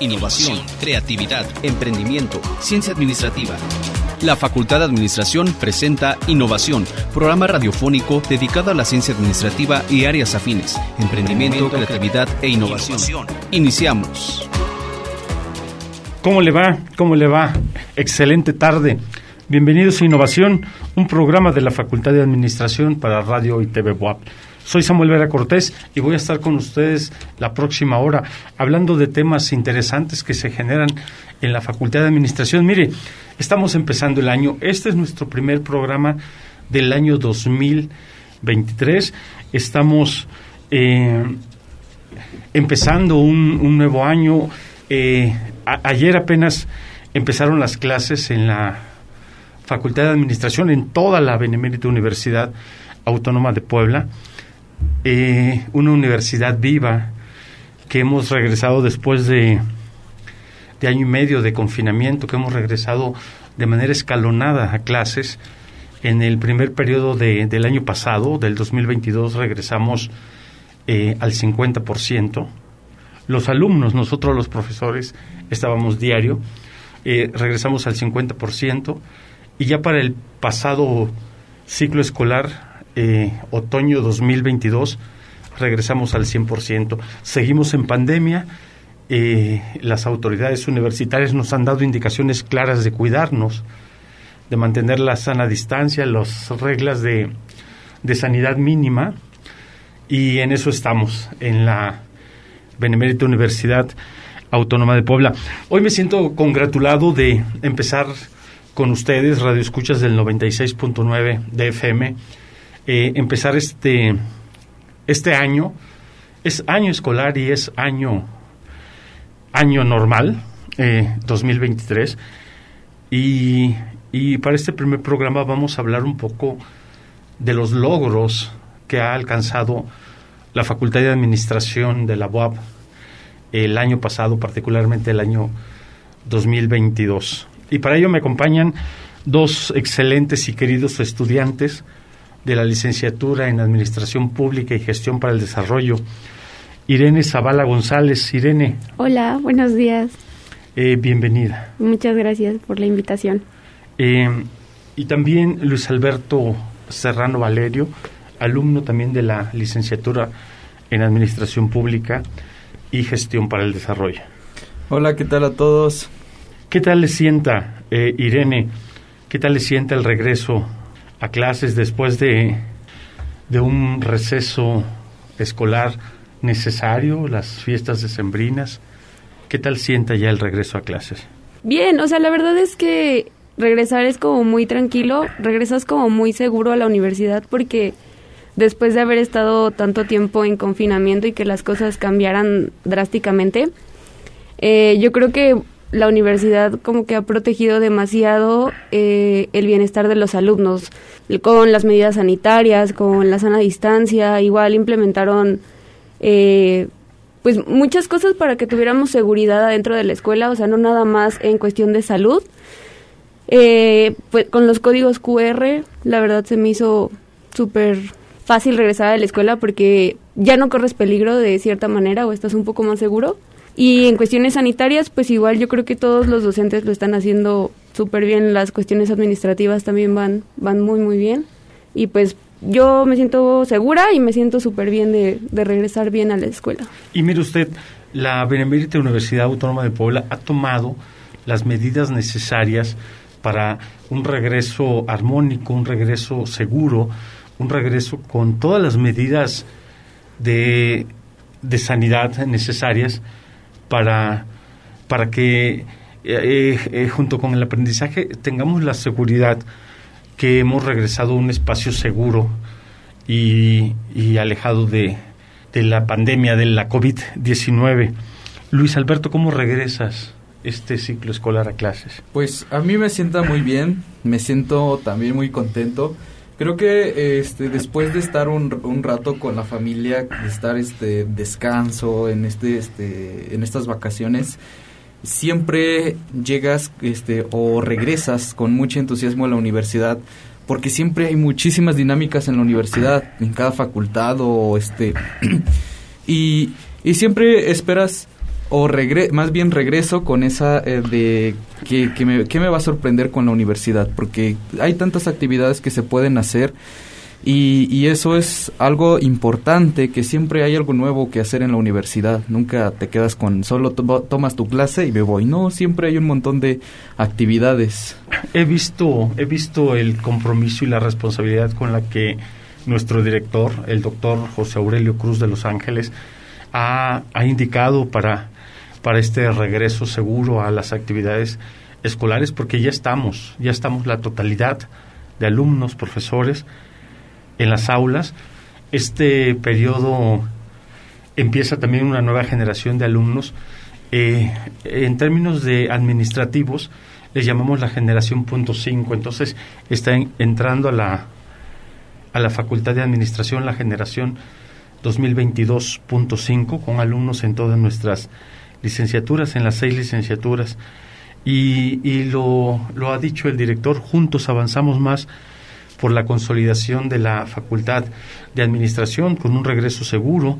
innovación, creatividad, emprendimiento, ciencia administrativa. La Facultad de Administración presenta Innovación, programa radiofónico dedicado a la ciencia administrativa y áreas afines, emprendimiento, creatividad e innovación. Iniciamos. ¿Cómo le va? ¿Cómo le va? Excelente tarde. Bienvenidos a Innovación, un programa de la Facultad de Administración para Radio y TV WAP. Soy Samuel Vera Cortés y voy a estar con ustedes la próxima hora hablando de temas interesantes que se generan en la Facultad de Administración. Mire, estamos empezando el año. Este es nuestro primer programa del año 2023. Estamos eh, empezando un, nuevo año. Eh, ayer apenas empezaron las clases en la Facultad de Administración en toda la Benemérita Universidad Autónoma de Puebla. Eh, una universidad viva que hemos regresado después de, de año y medio de confinamiento, que hemos regresado de manera escalonada a clases. En el primer periodo de, del año pasado, del 2022, regresamos eh, al 50%. Los alumnos, nosotros los profesores, estábamos diario, eh, regresamos al 50%. Y ya para el pasado ciclo escolar eh, otoño 2022 regresamos al 100%. Seguimos en pandemia. Eh, las autoridades universitarias nos han dado indicaciones claras de cuidarnos, de mantener la sana distancia, las reglas de, de sanidad mínima. Y en eso estamos, en la Benemérita Universidad Autónoma de Puebla. Hoy me siento congratulado de empezar con ustedes, Radio Escuchas del 96.9 de FM eh, empezar este, este año. Es año escolar y es año, año normal, 2023. Eh, y, y para este primer programa vamos a hablar un poco de los logros que ha alcanzado la Facultad de Administración de la UAP el año pasado, particularmente el año 2022. Y para ello me acompañan dos excelentes y queridos estudiantes de la licenciatura en Administración Pública y Gestión para el Desarrollo, Irene Zavala González. Irene. Hola, buenos días. Eh, bienvenida. Muchas gracias por la invitación. Eh, y también Luis Alberto Serrano Valerio, alumno también de la licenciatura en Administración Pública y Gestión para el Desarrollo. Hola, ¿qué tal a todos? ¿Qué tal le sienta, eh, Irene? ¿Qué tal le sienta el regreso a clases después de, de un receso escolar necesario, las fiestas decembrinas. ¿Qué tal sienta ya el regreso a clases? Bien, o sea, la verdad es que regresar es como muy tranquilo, regresas como muy seguro a la universidad porque después de haber estado tanto tiempo en confinamiento y que las cosas cambiaran drásticamente, eh, yo creo que la universidad como que ha protegido demasiado eh, el bienestar de los alumnos con las medidas sanitarias, con la sana distancia, igual implementaron eh, pues muchas cosas para que tuviéramos seguridad adentro de la escuela, o sea, no nada más en cuestión de salud. Eh, pues con los códigos QR, la verdad se me hizo súper fácil regresar a la escuela porque ya no corres peligro de cierta manera o estás un poco más seguro. Y en cuestiones sanitarias, pues igual yo creo que todos los docentes lo están haciendo súper bien, las cuestiones administrativas también van, van muy, muy bien. Y pues yo me siento segura y me siento súper bien de, de, regresar bien a la escuela. Y mire usted, la Benemérita Universidad Autónoma de Puebla ha tomado las medidas necesarias para un regreso armónico, un regreso seguro, un regreso con todas las medidas de, de sanidad necesarias para, para que eh, eh, junto con el aprendizaje tengamos la seguridad que hemos regresado a un espacio seguro y, alejado de, de, la pandemia, de la COVID-19. Luis Alberto, ¿cómo regresas este ciclo escolar a clases? Pues a mí me sienta muy bien, me siento también muy contento Creo que este después de estar un, un rato con la familia, de estar este descanso en este este en estas vacaciones, siempre llegas este o regresas con mucho entusiasmo a la universidad porque siempre hay muchísimas dinámicas en la universidad, en cada facultad o este y, y siempre esperas o regre más bien regreso con esa eh, de que, que, me, me va a sorprender con la universidad, porque hay tantas actividades que se pueden hacer y, y, eso es algo importante, que siempre hay algo nuevo que hacer en la universidad. Nunca te quedas con solo tomas tu clase y me voy. No, siempre hay un montón de actividades. He visto, he visto el compromiso y la responsabilidad con la que nuestro director, el doctor José Aurelio Cruz de Los Ángeles, ha, ha indicado para, para este regreso seguro a las actividades escolares, porque ya estamos, ya estamos la totalidad de alumnos, profesores, en las aulas. Este periodo empieza también una nueva generación de alumnos. Eh, en términos de administrativos, les llamamos la generación punto cinco. Entonces, está entrando a la, a la Facultad de Administración la generación 2022.5 con alumnos en todas nuestras licenciaturas, en las seis licenciaturas. Y, y lo, lo ha dicho el director, juntos avanzamos más por la consolidación de la Facultad de Administración con un regreso seguro,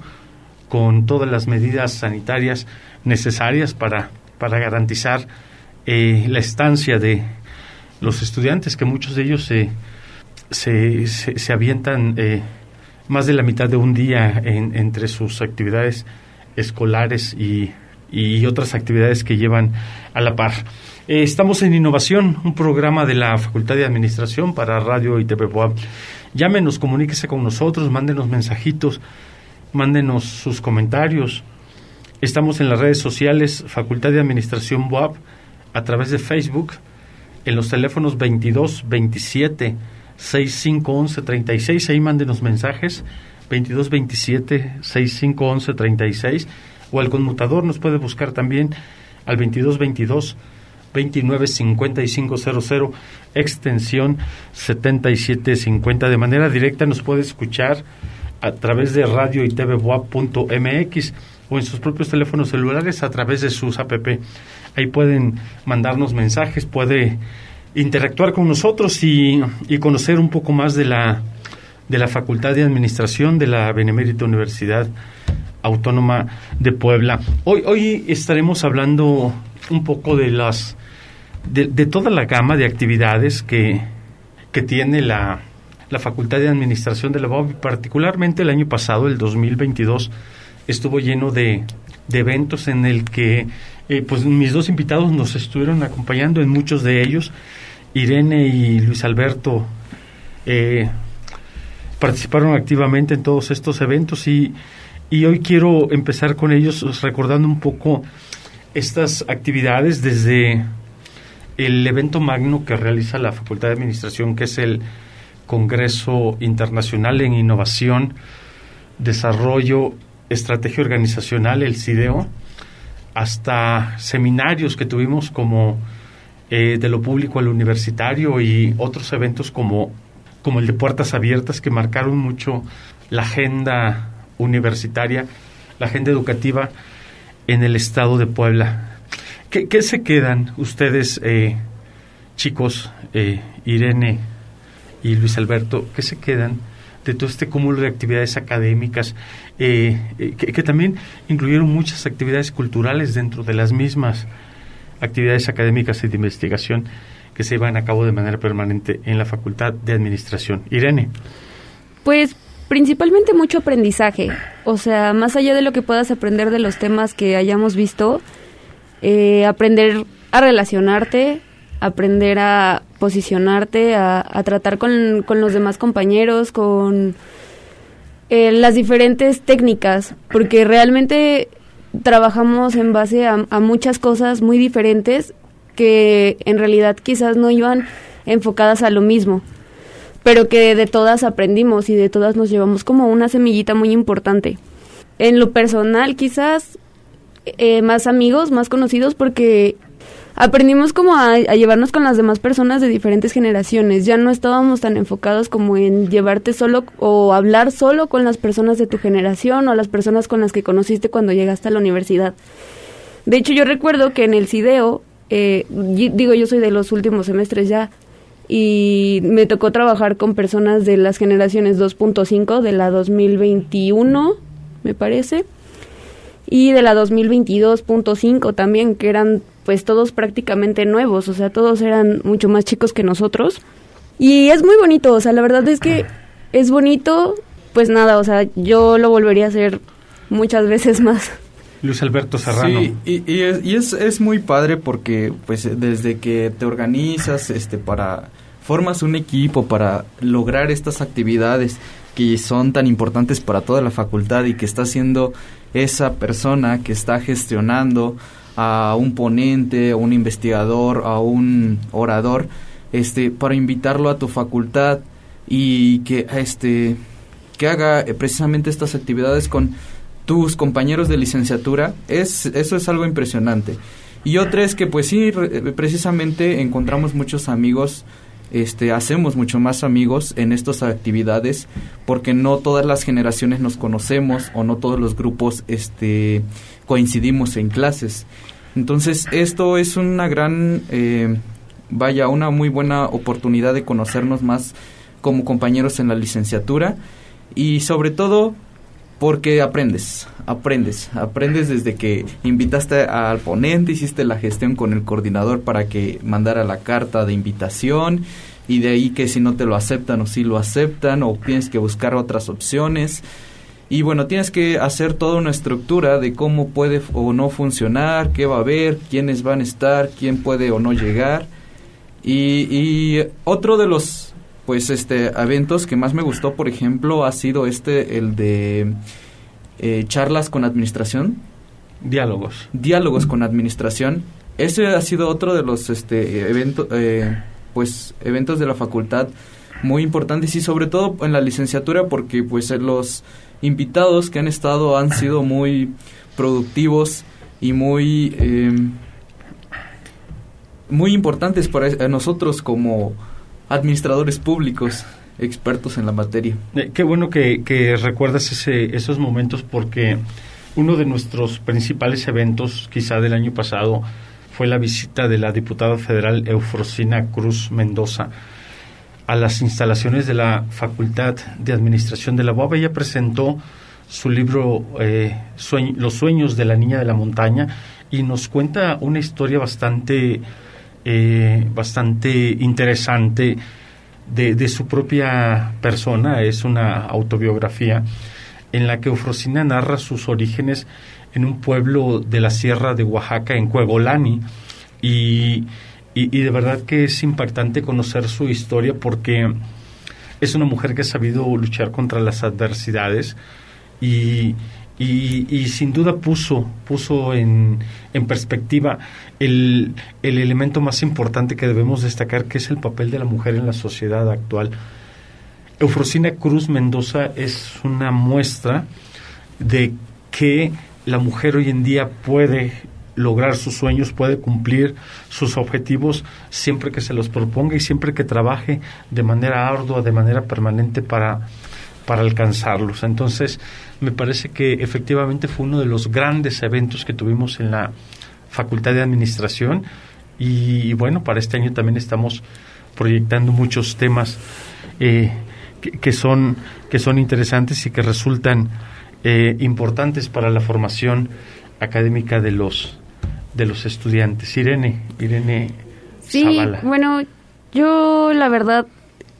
con todas las medidas sanitarias necesarias para, para garantizar eh, la estancia de los estudiantes, que muchos de ellos se, se, se, avientan eh, más de la mitad de un día en, entre sus actividades escolares y, y otras actividades que llevan a la par. Eh, estamos en Innovación, un programa de la Facultad de Administración para Radio y TV Boab. Llámenos, comuníquese con nosotros, mándenos mensajitos, mándenos sus comentarios. Estamos en las redes sociales Facultad de Administración Boab a través de Facebook en los teléfonos 22 27 6511 36. Ahí mándenos mensajes 22 27 6511 36 o al conmutador nos puede buscar también al 22 22 295500, extensión 7750. De manera directa nos puede escuchar a través de radio y tvboa.mx o en sus propios teléfonos celulares a través de sus app. Ahí pueden mandarnos mensajes, puede interactuar con nosotros y conocer un poco más de la, de la Facultad de Administración de la Benemérita Universidad Autónoma de Puebla. Hoy, hoy estaremos hablando un poco de las de, toda la gama de actividades que, que tiene la, la Facultad de Administración de la UAB, particularmente el año pasado, el 2022, estuvo lleno de, de eventos en el que eh, pues mis dos invitados nos estuvieron acompañando en muchos de ellos. Irene y Luis Alberto eh, participaron activamente en todos estos eventos y, y hoy quiero empezar con ellos recordando un poco estas actividades desde el evento magno que realiza la Facultad de Administración, que es el Congreso Internacional en Innovación, Desarrollo, Estrategia Organizacional, el CIDEO, hasta seminarios que tuvimos como eh, de lo público al universitario y otros eventos como, como el de Puertas Abiertas que marcaron mucho la agenda universitaria, la agenda educativa en el estado de Puebla. ¿Qué, se quedan ustedes, eh, chicos, eh, Irene y Luis Alberto, qué se quedan de todo este cúmulo de actividades académicas, eh, que, también incluyeron muchas actividades culturales dentro de las mismas actividades académicas y de investigación que se llevan a cabo de manera permanente en la Facultad de Administración? Irene. Pues principalmente mucho aprendizaje, o sea, más allá de lo que puedas aprender de los temas que hayamos visto, eh, aprender a relacionarte, aprender a posicionarte, a, tratar con, los demás compañeros, con eh, las diferentes técnicas, porque realmente trabajamos en base a, muchas cosas muy diferentes que en realidad quizás no iban enfocadas a lo mismo, pero que de todas aprendimos y de todas nos llevamos como una semillita muy importante. En lo personal, quizás eh, más amigos, más conocidos, porque aprendimos como a, llevarnos con las demás personas de diferentes generaciones. Ya no estábamos tan enfocados como en llevarte solo o hablar solo con las personas de tu generación o las personas con las que conociste cuando llegaste a la universidad. De hecho, yo recuerdo que en el CIDEO, eh, digo, yo soy de los últimos semestres ya, y me tocó trabajar con personas de las generaciones 2.5 de la 2021, me parece y de la 2022.5 también, que eran pues todos prácticamente nuevos, o sea, todos eran mucho más chicos que nosotros. Y es muy bonito, o sea, la verdad es que es bonito, pues nada, o sea, yo lo volvería a hacer muchas veces más. Luis Alberto Serrano. Sí, y, es, es, muy padre porque pues desde que te organizas este para formas un equipo para lograr estas actividades que son tan importantes para toda la facultad y que está siendo esa persona que está gestionando a un ponente, a un investigador, a un orador, este, para invitarlo a tu facultad y que este que haga precisamente estas actividades con tus compañeros de licenciatura, es, eso es algo impresionante. Y otra es que pues sí, precisamente encontramos muchos amigos, este, hacemos mucho más amigos en estas actividades porque no todas las generaciones nos conocemos o no todos los grupos este, coincidimos en clases. Entonces esto es una gran, eh, vaya, una muy buena oportunidad de conocernos más como compañeros en la licenciatura y sobre todo porque aprendes, aprendes, aprendes desde que invitaste al ponente, hiciste la gestión con el coordinador para que mandara la carta de invitación y de ahí que si no te lo aceptan o si lo aceptan o tienes que buscar otras opciones. Y bueno, tienes que hacer toda una estructura de cómo puede o no funcionar, qué va a haber, quiénes van a estar, quién puede o no llegar. Y, y otro de los pues este eventos que más me gustó, por ejemplo, ha sido este el de eh, charlas con administración. Diálogos. Diálogos con administración. Ese ha sido otro de los este eventos eh, pues eventos de la facultad muy importantes y sobre todo en la licenciatura porque pues los invitados que han estado han sido muy productivos y muy eh, muy importantes para nosotros como administradores públicos expertos en la materia. Eh, qué bueno que, recuerdas ese, esos momentos porque uno de nuestros principales eventos, quizá del año pasado, fue la visita de la diputada federal Eufrosina Cruz Mendoza a las instalaciones de la Facultad de Administración de la UAB. Ella presentó su libro eh, Los sueños de la niña de la montaña y nos cuenta una historia bastante eh, bastante interesante de, de, su propia persona, es una autobiografía en la que Eufrosina narra sus orígenes en un pueblo de la sierra de Oaxaca, en Cuegolani, y, y, y de verdad que es impactante conocer su historia porque es una mujer que ha sabido luchar contra las adversidades y, y, y, sin duda puso, puso en, en perspectiva el, el, elemento más importante que debemos destacar, que es el papel de la mujer en la sociedad actual. Eufrosina Cruz Mendoza es una muestra de que la mujer hoy en día puede lograr sus sueños, puede cumplir sus objetivos siempre que se los proponga y siempre que trabaje de manera ardua, de manera permanente para, para alcanzarlos. Entonces, me parece que efectivamente fue uno de los grandes eventos que tuvimos en la Facultad de Administración y, bueno, para este año también estamos proyectando muchos temas eh, que, son, que son interesantes y que resultan eh, importantes para la formación académica de los de los estudiantes. Irene, Irene Sí, bueno, yo la verdad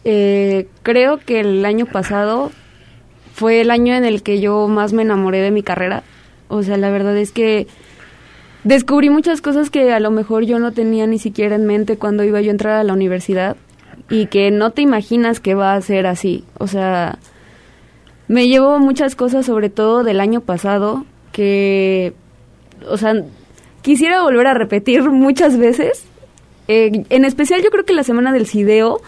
eh, creo que el año pasado fue el año en el que yo más me enamoré de mi carrera. O sea, la verdad es que descubrí muchas cosas que a lo mejor yo no tenía ni siquiera en mente cuando iba yo a entrar a la universidad y que no te imaginas que va a ser así. O sea, me llevo muchas cosas, sobre todo del año pasado, que, o sea, quisiera volver a repetir muchas veces. Eh, en especial yo creo que la semana del CIDEO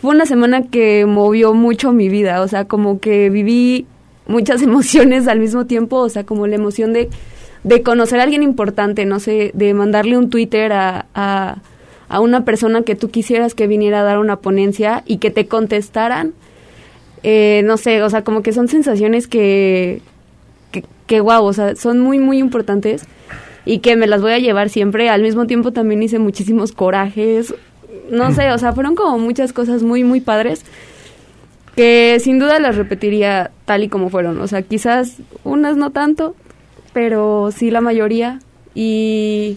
fue una semana que movió mucho mi vida, o sea, como que viví muchas emociones al mismo tiempo, o sea, como la emoción de, de conocer a alguien importante, no sé, de mandarle un Twitter a, a, a, una persona que tú quisieras que viniera a dar una ponencia y que te contestaran. Eh, no sé, o sea, como que son sensaciones que, que, que wow, o sea, son muy, muy importantes y que me las voy a llevar siempre. Al mismo tiempo también hice muchísimos corajes, no sé, o sea, fueron como muchas cosas muy, muy padres que sin duda las repetiría tal y como fueron. O sea, quizás unas no tanto, pero sí la mayoría. Y,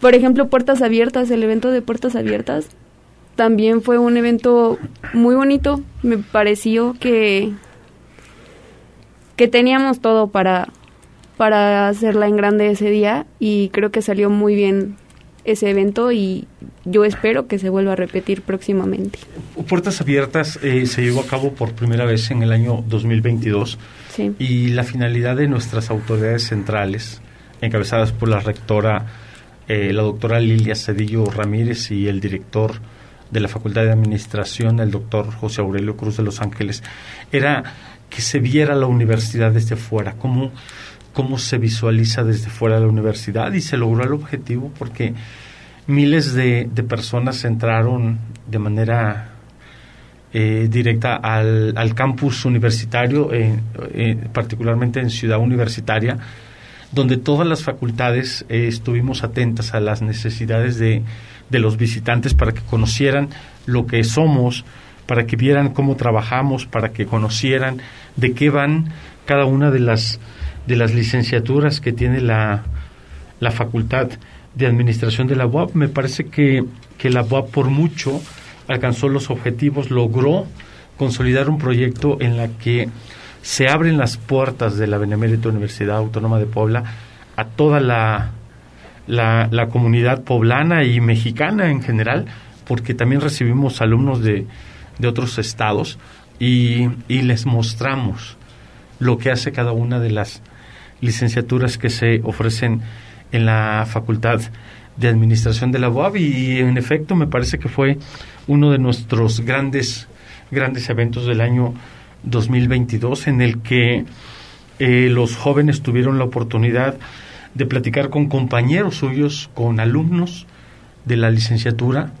por ejemplo, Puertas Abiertas, el evento de Puertas Abiertas, también fue un evento muy bonito. Me pareció que, que teníamos todo para, para hacerla en grande ese día y creo que salió muy bien ese evento y yo espero que se vuelva a repetir próximamente. Puertas Abiertas eh, se llevó a cabo por primera vez en el año 2022 y la finalidad de nuestras autoridades centrales, encabezadas por la rectora, eh, la doctora Lilia Cedillo Ramírez y el director de la Facultad de Administración, el doctor José Aurelio Cruz de Los Ángeles, era que se viera la universidad desde fuera, cómo, cómo se visualiza desde fuera de la universidad y se logró el objetivo porque miles de, personas entraron de manera eh, directa al, campus universitario, eh, eh, particularmente en Ciudad Universitaria, donde todas las facultades estuvimos atentas a las necesidades de, de los visitantes para que conocieran lo que somos, para que vieran cómo trabajamos, para que conocieran de qué van cada una de las de las licenciaturas que tiene la, la facultad de administración de la UAP. Me parece que, que la UAP por mucho alcanzó los objetivos, logró consolidar un proyecto en la que se abren las puertas de la Benemérita Universidad Autónoma de Puebla a toda la, la, comunidad poblana y mexicana en general, porque también recibimos alumnos de, de otros estados y, y les mostramos lo que hace cada una de las licenciaturas que se ofrecen en la Facultad de Administración de la UAB y en efecto me parece que fue uno de nuestros grandes grandes eventos del año 2022 en el que eh, los jóvenes tuvieron la oportunidad de platicar con compañeros suyos, con alumnos de la licenciatura,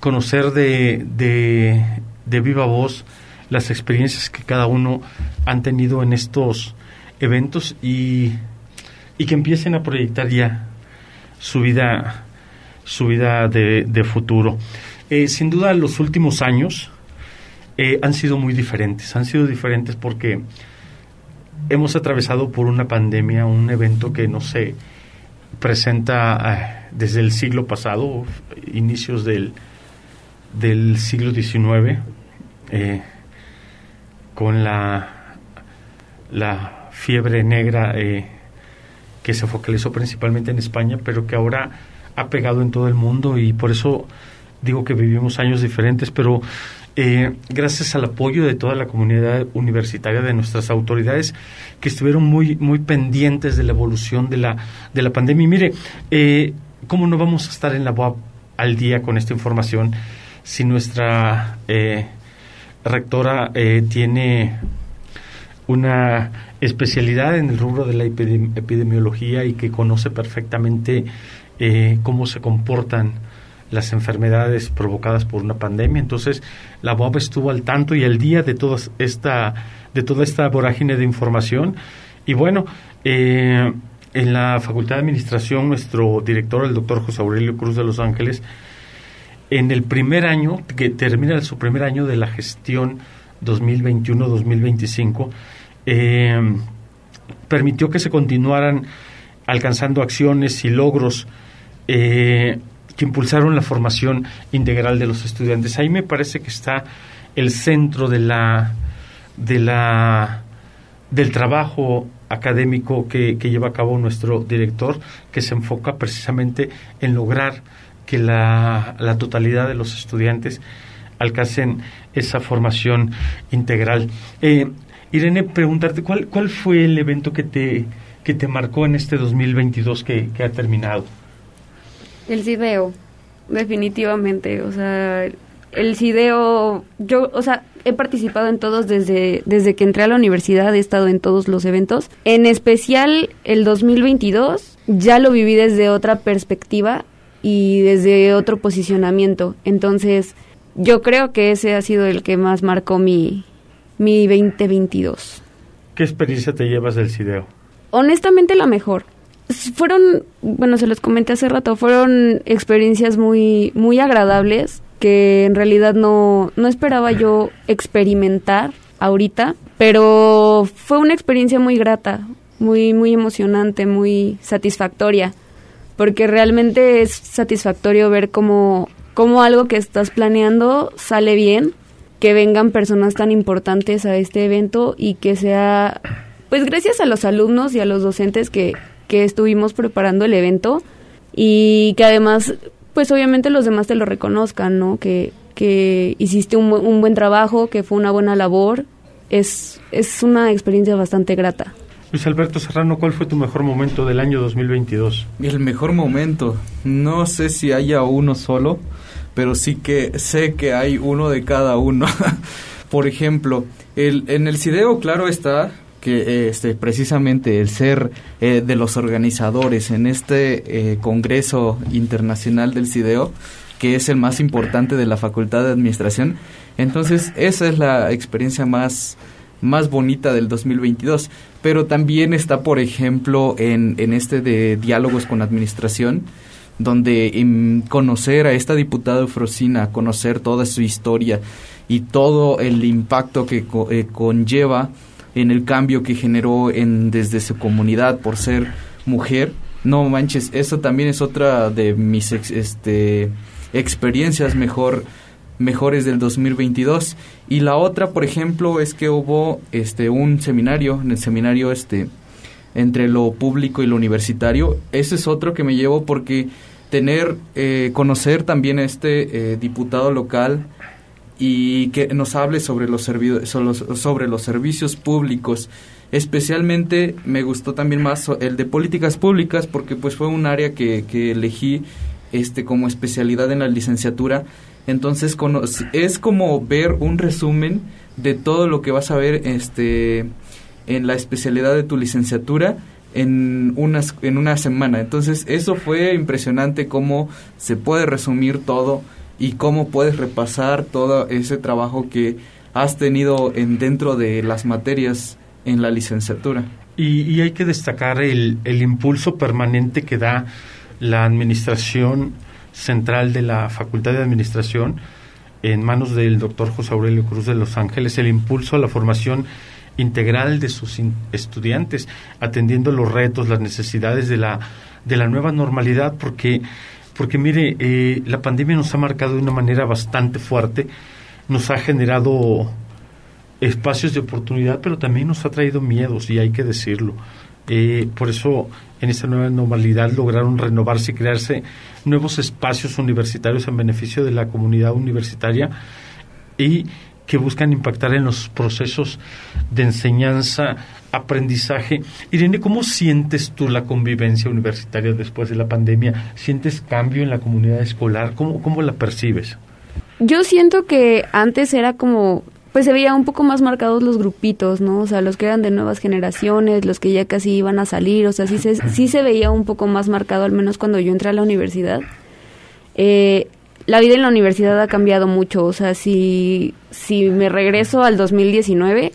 conocer de, de, de viva voz las experiencias que cada uno han tenido en estos eventos y y que empiecen a proyectar ya su vida, su vida de, futuro. Eh, sin duda, los últimos años eh, han sido muy diferentes. Han sido diferentes porque hemos atravesado por una pandemia, un evento que no se presenta eh, desde el siglo pasado, inicios del, del siglo XIX, con la, la fiebre negra que se focalizó principalmente en España, pero que ahora ha pegado en todo el mundo y por eso digo que vivimos años diferentes, pero eh, gracias al apoyo de toda la comunidad universitaria, de nuestras autoridades, que estuvieron muy, muy pendientes de la evolución de la, de la pandemia. Y mire, eh, ¿cómo no vamos a estar en la UAP al día con esta información si nuestra eh, rectora tiene una especialidad en el rubro de la epidemiología y que conoce perfectamente eh, cómo se comportan las enfermedades provocadas por una pandemia. Entonces, la UAP estuvo al tanto y al día de toda esta, de toda esta vorágine de información. Y bueno, eh, en la Facultad de Administración, nuestro director, el doctor José Aurelio Cruz de Los Ángeles, en el primer año, que termina su primer año de la gestión 2021-2025, eh, permitió que se continuaran alcanzando acciones y logros eh, que impulsaron la formación integral de los estudiantes. Ahí me parece que está el centro de la, de la del trabajo académico que, lleva a cabo nuestro director, que se enfoca precisamente en lograr que la, la totalidad de los estudiantes alcancen esa formación integral. Eh, Irene, preguntarte, ¿cuál, ¿cuál fue el evento que te, que te marcó en este 2022 que, que ha terminado? El CIDEO, definitivamente. O sea, el CIDEO, yo, o sea, he participado en todos desde, desde que entré a la universidad, he estado en todos los eventos. En especial el 2022, ya lo viví desde otra perspectiva y desde otro posicionamiento. Entonces, yo creo que ese ha sido el que más marcó mi, mi 2022. ¿Qué experiencia te llevas del CIDEO? Honestamente la mejor. Fueron, bueno, se los comenté hace rato, fueron experiencias muy, muy agradables que en realidad no, no esperaba yo experimentar ahorita, pero fue una experiencia muy grata. muy, muy emocionante, muy satisfactoria, porque realmente es satisfactorio ver cómo, cómo algo que estás planeando sale bien, que vengan personas tan importantes a este evento y que sea, pues gracias a los alumnos y a los docentes que, que estuvimos preparando el evento y que además, pues obviamente los demás te lo reconozcan, ¿no? Que, que hiciste un, un buen trabajo, que fue una buena labor, es, es una experiencia bastante grata. Luis Alberto Serrano, ¿cuál fue tu mejor momento del año 2022? El mejor momento, no sé si haya uno solo, pero sí que sé que hay uno de cada uno. Por ejemplo, el, en el CIDEO, claro está que este precisamente el ser eh, de los organizadores en este eh, Congreso Internacional del CIDEO, que es el más importante de la Facultad de Administración, entonces esa es la experiencia más más bonita del 2022. Pero también está, por ejemplo, en, en este de diálogos con administración, donde em, conocer a esta diputada Frosina, conocer toda su historia y todo el impacto que eh, conlleva en el cambio que generó en, desde su comunidad por ser mujer. No manches, eso también es otra de mis este, experiencias mejor mejores del 2022 y la otra por ejemplo es que hubo este un seminario en el seminario este entre lo público y lo universitario ese es otro que me llevo porque tener eh, conocer también a este eh, diputado local y que nos hable sobre los sobre los servicios públicos. Especialmente me gustó también más el de políticas públicas porque pues fue un área que, que elegí este como especialidad en la licenciatura. Entonces es como ver un resumen de todo lo que vas a ver este, en la especialidad de tu licenciatura en, unas, en una semana. Entonces eso fue impresionante cómo se puede resumir todo y cómo puedes repasar todo ese trabajo que has tenido en, dentro de las materias en la licenciatura. Y, y hay que destacar el, el impulso permanente que da la administración central de la Facultad de Administración en manos del doctor José Aurelio Cruz de Los Ángeles el impulso a la formación integral de sus estudiantes, atendiendo los retos, las necesidades de la, de la nueva normalidad, porque, porque mire, eh, la pandemia nos ha marcado de una manera bastante fuerte, nos ha generado espacios de oportunidad, pero también nos ha traído miedos, y hay que decirlo. Eh, por eso, en esta nueva normalidad lograron renovarse y crearse nuevos espacios universitarios en beneficio de la comunidad universitaria y que buscan impactar en los procesos de enseñanza, aprendizaje. Irene, ¿cómo sientes tú la convivencia universitaria después de la pandemia? ¿Sientes cambio en la comunidad escolar? ¿Cómo, cómo la percibes? Yo siento que antes era como pues se veía un poco más marcados los grupitos, ¿no? O sea, los que eran de nuevas generaciones, los que ya casi iban a salir, o sea, sí se, sí se veía un poco más marcado, al menos cuando yo entré a la universidad. Eh, la vida en la universidad ha cambiado mucho, o sea, si, si me regreso al 2019,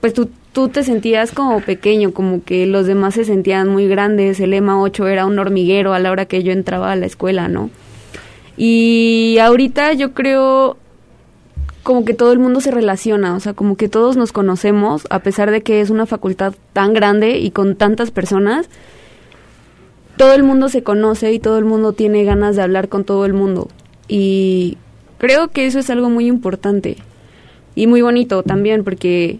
pues tú, tú te sentías como pequeño, como que los demás se sentían muy grandes, el EMA 8 era un hormiguero a la hora que yo entraba a la escuela, ¿no? Y ahorita yo creo como que todo el mundo se relaciona, o sea, como que todos nos conocemos, a pesar de que es una facultad tan grande y con tantas personas, todo el mundo se conoce y todo el mundo tiene ganas de hablar con todo el mundo. Y creo que eso es algo muy importante y muy bonito también, porque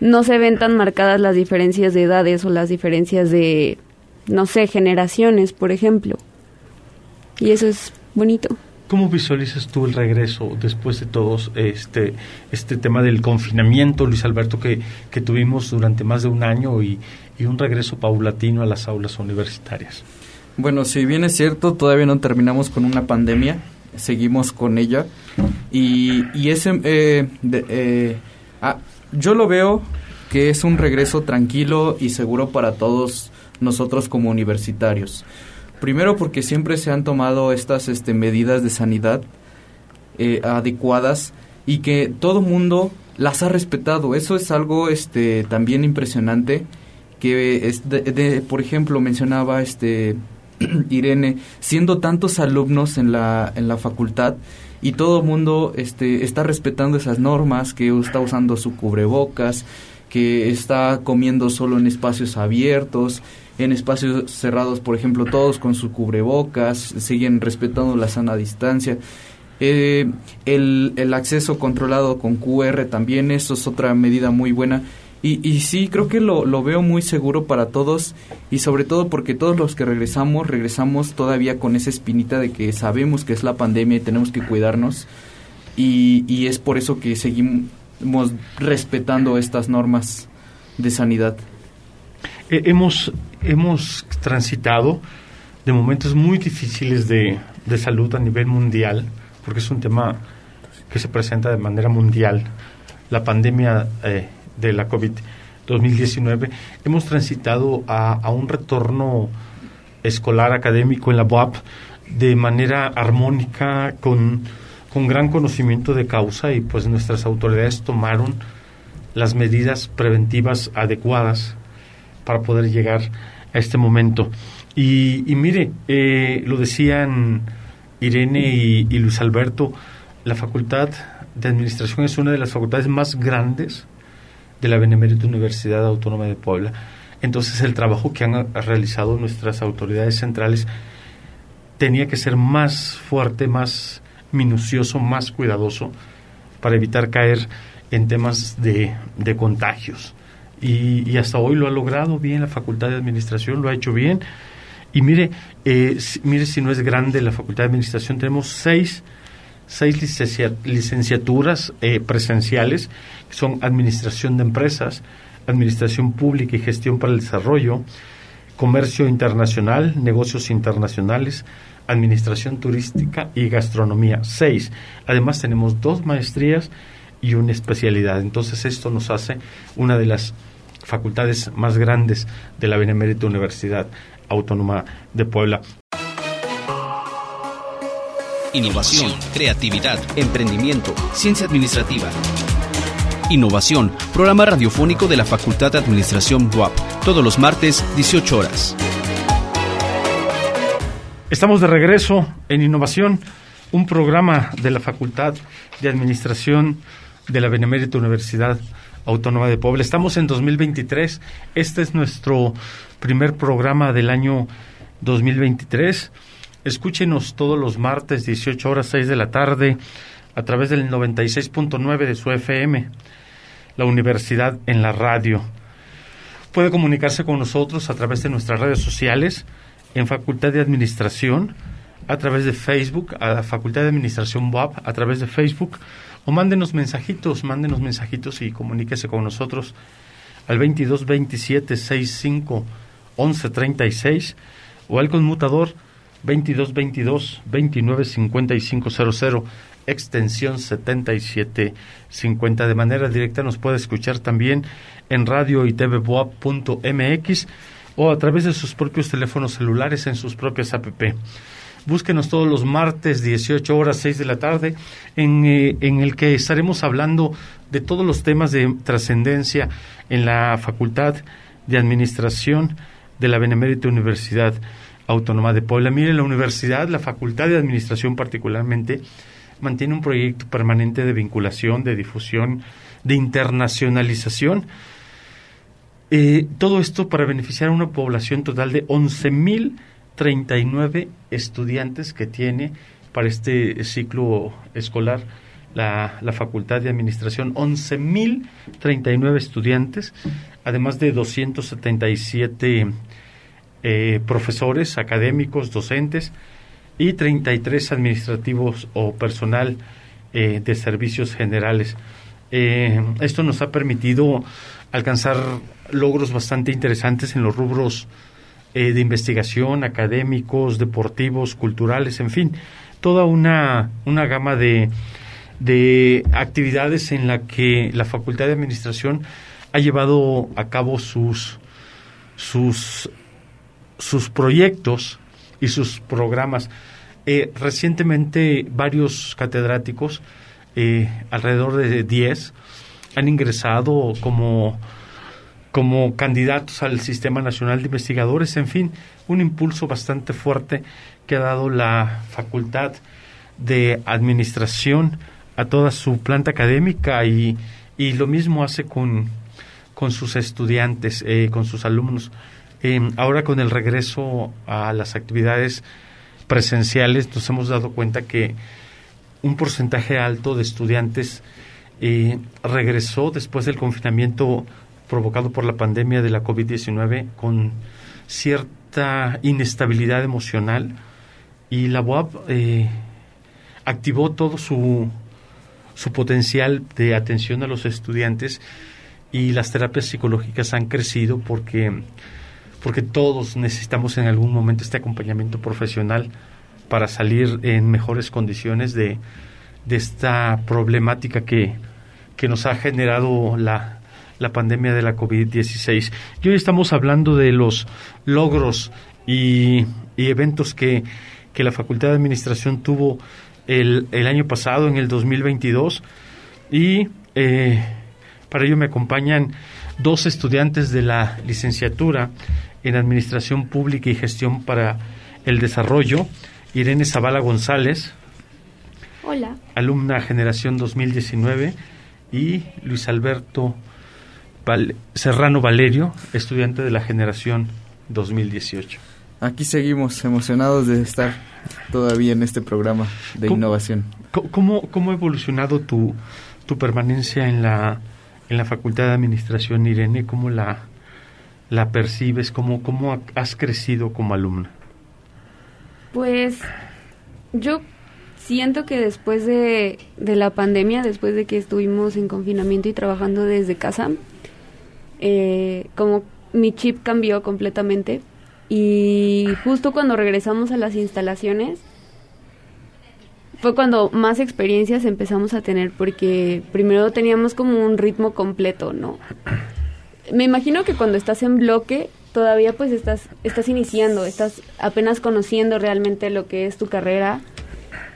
no se ven tan marcadas las diferencias de edades o las diferencias de, no sé, generaciones, por ejemplo. Y eso es bonito. ¿Cómo visualizas tú el regreso después de todos este, este tema del confinamiento, Luis Alberto, que, que tuvimos durante más de un año y, y, un regreso paulatino a las aulas universitarias? Bueno, si bien es cierto, todavía no terminamos con una pandemia, seguimos con ella y, y ese, eh, eh, ah, yo lo veo que es un regreso tranquilo y seguro para todos nosotros como universitarios. Primero porque siempre se han tomado estas este, medidas de sanidad eh, adecuadas y que todo mundo las ha respetado. Eso es algo este, también impresionante que, es por ejemplo, mencionaba este Irene, siendo tantos alumnos en la, en la facultad y todo el mundo este, está respetando esas normas, que está usando su cubrebocas, que está comiendo solo en espacios abiertos, en espacios cerrados, por ejemplo, todos con su cubrebocas, siguen respetando la sana distancia. Eh, el, el, acceso controlado con QR también, eso es otra medida muy buena. Y, y sí, creo que lo, lo, veo muy seguro para todos y sobre todo porque todos los que regresamos, regresamos todavía con esa espinita de que sabemos que es la pandemia y tenemos que cuidarnos. Y, y es por eso que seguimos respetando estas normas de sanidad. Eh, hemos, hemos transitado de momentos muy difíciles de, de salud a nivel mundial porque es un tema que se presenta de manera mundial. La pandemia eh, de la COVID-2019, hemos transitado a, a, un retorno escolar académico en la UAP de manera armónica, con, con gran conocimiento de causa y pues nuestras autoridades tomaron las medidas preventivas adecuadas para poder llegar a este momento. Y, y mire, eh, lo decían Irene y, Luis Alberto, la Facultad de Administración es una de las facultades más grandes de la Benemérita Universidad Autónoma de Puebla. Entonces el trabajo que han realizado nuestras autoridades centrales tenía que ser más fuerte, más minucioso, más cuidadoso para evitar caer en temas de, de contagios. Y, hasta hoy lo ha logrado bien la Facultad de Administración, lo ha hecho bien y mire, eh, mire si no es grande la Facultad de Administración, tenemos seis, seis licenciaturas eh, presenciales, son Administración de Empresas, Administración Pública y Gestión para el Desarrollo, Comercio Internacional, Negocios Internacionales, Administración Turística y Gastronomía. Seis. Además tenemos dos maestrías y una especialidad. Entonces esto nos hace una de las facultades más grandes de la Benemérita Universidad. Autónoma de Puebla. Innovación, creatividad, emprendimiento, ciencia administrativa. Innovación, programa radiofónico de la Facultad de Administración BUAP, todos los martes, 18 horas. Estamos de regreso en Innovación, un programa de la Facultad de Administración de la Benemérita Universidad Autónoma de Puebla. Estamos en 2023. Este es nuestro primer programa del año 2023. Escúchenos todos los martes, 18 horas 6 de la tarde, a través del 96.9 de su FM, la universidad en la radio. Puede comunicarse con nosotros a través de nuestras redes sociales, en Facultad de Administración, a través de Facebook, a la Facultad de Administración WAP, a través de Facebook, o mándenos mensajitos, mándenos mensajitos y comuníquese con nosotros al 22 27 65 11 36 o al conmutador 22 22 29 55 00 extensión 77 50 de manera directa nos puede escuchar también en radio y tvboa.mx o a través de sus propios teléfonos celulares en sus propias app. Búsquenos todos los martes, 18 horas, 6 de la tarde, en, eh, en el que estaremos hablando de todos los temas de trascendencia en la Facultad de Administración de la Benemérita Universidad Autónoma de Puebla. Mire, la universidad, la Facultad de Administración particularmente, mantiene un proyecto permanente de vinculación, de difusión, de internacionalización. Eh, todo esto para beneficiar a una población total de 11.000 39 estudiantes que tiene para este ciclo escolar la, la Facultad de Administración, 11.039 estudiantes, además de 277 eh, profesores, académicos, docentes y 33 administrativos o personal eh, de servicios generales. Eh, esto nos ha permitido alcanzar logros bastante interesantes en los rubros de investigación, académicos, deportivos, culturales, en fin, toda una, una gama de, de actividades en la que la Facultad de Administración ha llevado a cabo sus, sus, sus proyectos y sus programas. Eh, recientemente varios catedráticos, eh, alrededor de 10, han ingresado como como candidatos al Sistema Nacional de Investigadores, en fin, un impulso bastante fuerte que ha dado la Facultad de Administración a toda su planta académica y, y lo mismo hace con, con sus estudiantes, eh, con sus alumnos. Em, ahora con el regreso a las actividades presenciales nos hemos dado cuenta que un porcentaje alto de estudiantes eh, regresó después del confinamiento provocado por la pandemia de la COVID-19 con cierta inestabilidad emocional y la UAP eh, activó todo su, su potencial de atención a los estudiantes y las terapias psicológicas han crecido porque, porque todos necesitamos en algún momento este acompañamiento profesional para salir en mejores condiciones de, de esta problemática que, que nos ha generado la, la pandemia de la COVID-16. Y hoy estamos hablando de los logros y, y eventos que, que, la Facultad de Administración tuvo el, el año pasado, en el 2022, y eh, para ello me acompañan dos estudiantes de la licenciatura en Administración Pública y Gestión para el Desarrollo, Irene Zavala González. Hola. Alumna generación 2019 y Luis Alberto Serrano Valerio, estudiante de la generación 2018. Aquí seguimos emocionados de estar todavía en este programa de ¿Cómo, innovación. ¿cómo, ¿Cómo ha evolucionado tu, tu permanencia en la en la Facultad de Administración, Irene, ¿cómo la, la percibes? ¿Cómo, ¿Cómo has crecido como alumna? Pues yo siento que después de, de, la pandemia, después de que estuvimos en confinamiento y trabajando desde casa, eh, como mi chip cambió completamente y justo cuando regresamos a las instalaciones, fue cuando más experiencias empezamos a tener porque primero teníamos como un ritmo completo, ¿no? Me imagino que cuando estás en bloque todavía pues estás estás iniciando, estás apenas conociendo realmente lo que es tu carrera,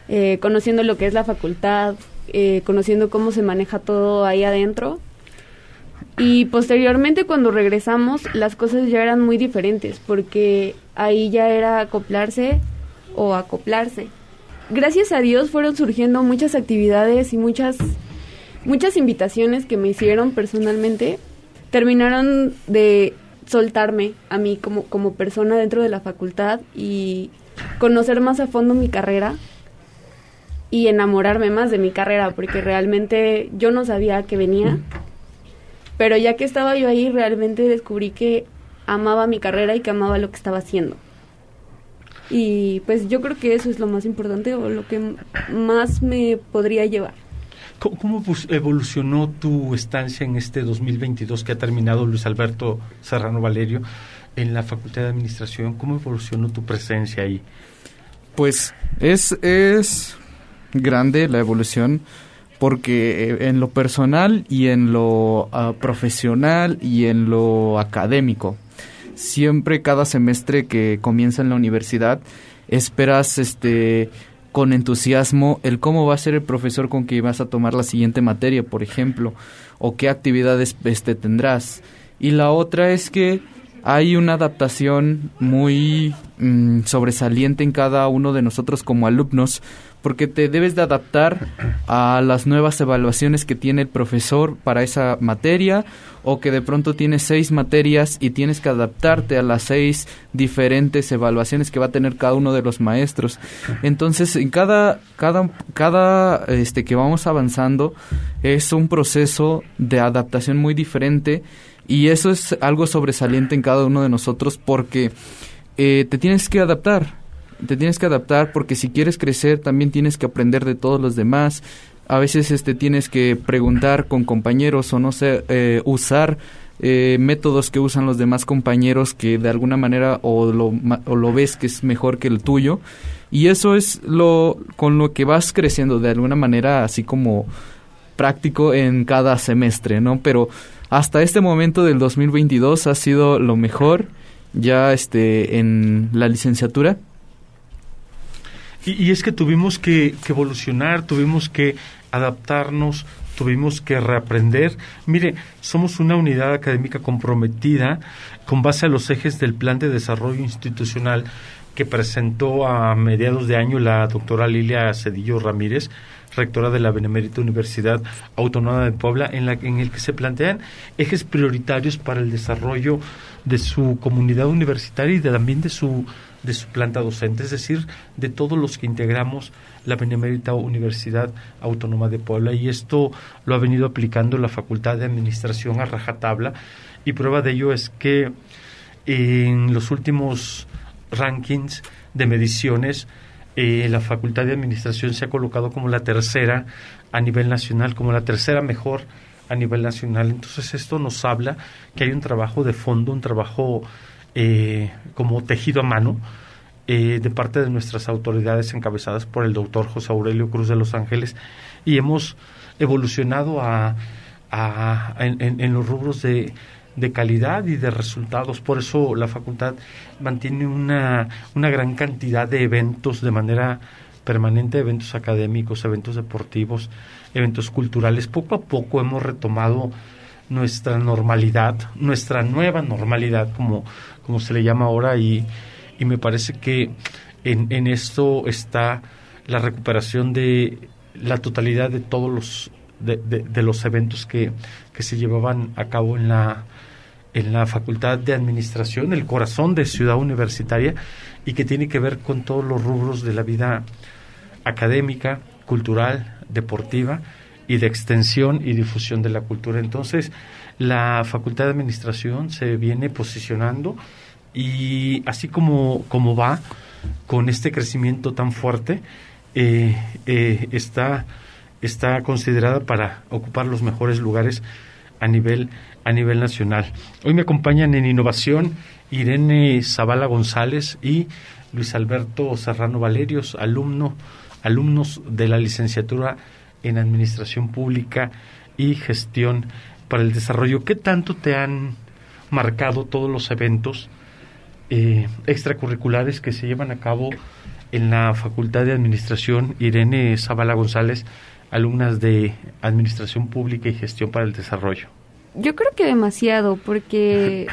eh, conociendo lo que es la facultad, eh, conociendo cómo se maneja todo ahí adentro. Y posteriormente cuando regresamos las cosas ya eran muy diferentes porque ahí ya era acoplarse o acoplarse gracias a Dios fueron surgiendo muchas actividades y muchas muchas invitaciones que me hicieron personalmente terminaron de soltarme a mí como, como persona dentro de la facultad y conocer más a fondo mi carrera y enamorarme más de mi carrera porque realmente yo no sabía que venía pero ya que estaba yo ahí realmente descubrí que amaba mi carrera y que amaba lo que estaba haciendo y pues yo creo que eso es lo más importante o lo que más me podría llevar. ¿Cómo, evolucionó tu estancia en este 2022 que ha terminado Luis Alberto Serrano Valerio en la Facultad de Administración? ¿Cómo evolucionó tu presencia ahí? Pues es, es grande la evolución porque eh, en lo personal y en lo uh, profesional y en lo académico siempre cada semestre que comienza en la universidad esperas este con entusiasmo el cómo va a ser el profesor con que vas a tomar la siguiente materia, por ejemplo, o qué actividades este tendrás. Y la otra es que hay una adaptación muy mm, sobresaliente en cada uno de nosotros como alumnos porque te debes de adaptar a las nuevas evaluaciones que tiene el profesor para esa materia o que de pronto tienes seis materias y tienes que adaptarte a las seis diferentes evaluaciones que va a tener cada uno de los maestros. Entonces, en cada cada cada este que vamos avanzando es un proceso de adaptación muy diferente y eso es algo sobresaliente en cada uno de nosotros porque eh, te tienes que adaptar te tienes que adaptar porque si quieres crecer también tienes que aprender de todos los demás. A veces este tienes que preguntar con compañeros o no sé, eh, usar eh, métodos que usan los demás compañeros que de alguna manera o lo, o lo ves que es mejor que el tuyo. Y eso es lo con lo que vas creciendo de alguna manera así como práctico en cada semestre, ¿no? Pero hasta este momento del 2022 ha sido lo mejor ya este en la licenciatura y, es que tuvimos que, evolucionar, tuvimos que adaptarnos, tuvimos que reaprender. Mire, somos una unidad académica comprometida con base a los ejes del Plan de Desarrollo Institucional que presentó a mediados de año la doctora Lilia Cedillo Ramírez, rectora de la Benemérita Universidad Autónoma de Puebla, en, la, en el que se plantean ejes prioritarios para el desarrollo de su comunidad universitaria y también de su, de su planta docente, es decir, de todos los que integramos la Benemérita Universidad Autónoma de Puebla. Y esto lo ha venido aplicando la Facultad de Administración a rajatabla y prueba de ello es que en los últimos rankings de mediciones, eh, la Facultad de Administración se ha colocado como la tercera a nivel nacional, como la tercera mejor a nivel nacional. Entonces esto nos habla que hay un trabajo de fondo, un trabajo eh, como tejido a mano eh, de parte de nuestras autoridades encabezadas por el doctor José Aurelio Cruz de Los Ángeles y hemos evolucionado a, en los rubros de de calidad y de resultados. Por eso la facultad mantiene una, una gran cantidad de eventos de manera permanente, eventos académicos, eventos deportivos, eventos culturales. Poco a poco hemos retomado nuestra normalidad, nuestra nueva normalidad, como, como se le llama ahora, y, y me parece que en, en esto está la recuperación de la totalidad de todos los de, de, los eventos que, que se llevaban a cabo en la en la Facultad de Administración, el corazón de Ciudad Universitaria, y que tiene que ver con todos los rubros de la vida académica, cultural, deportiva y de extensión y difusión de la cultura. Entonces, la Facultad de Administración se viene posicionando y así como, como va con este crecimiento tan fuerte, eh, eh, está, está considerada para ocupar los mejores lugares a nivel a nivel nacional. Hoy me acompañan en innovación Irene Zavala González y Luis Alberto Serrano Valerios, alumno, alumnos de la licenciatura en Administración Pública y Gestión para el Desarrollo. ¿Qué tanto te han marcado todos los eventos eh, extracurriculares que se llevan a cabo en la Facultad de Administración Irene Zavala González, alumnas de Administración Pública y Gestión para el Desarrollo? Yo creo que demasiado, porque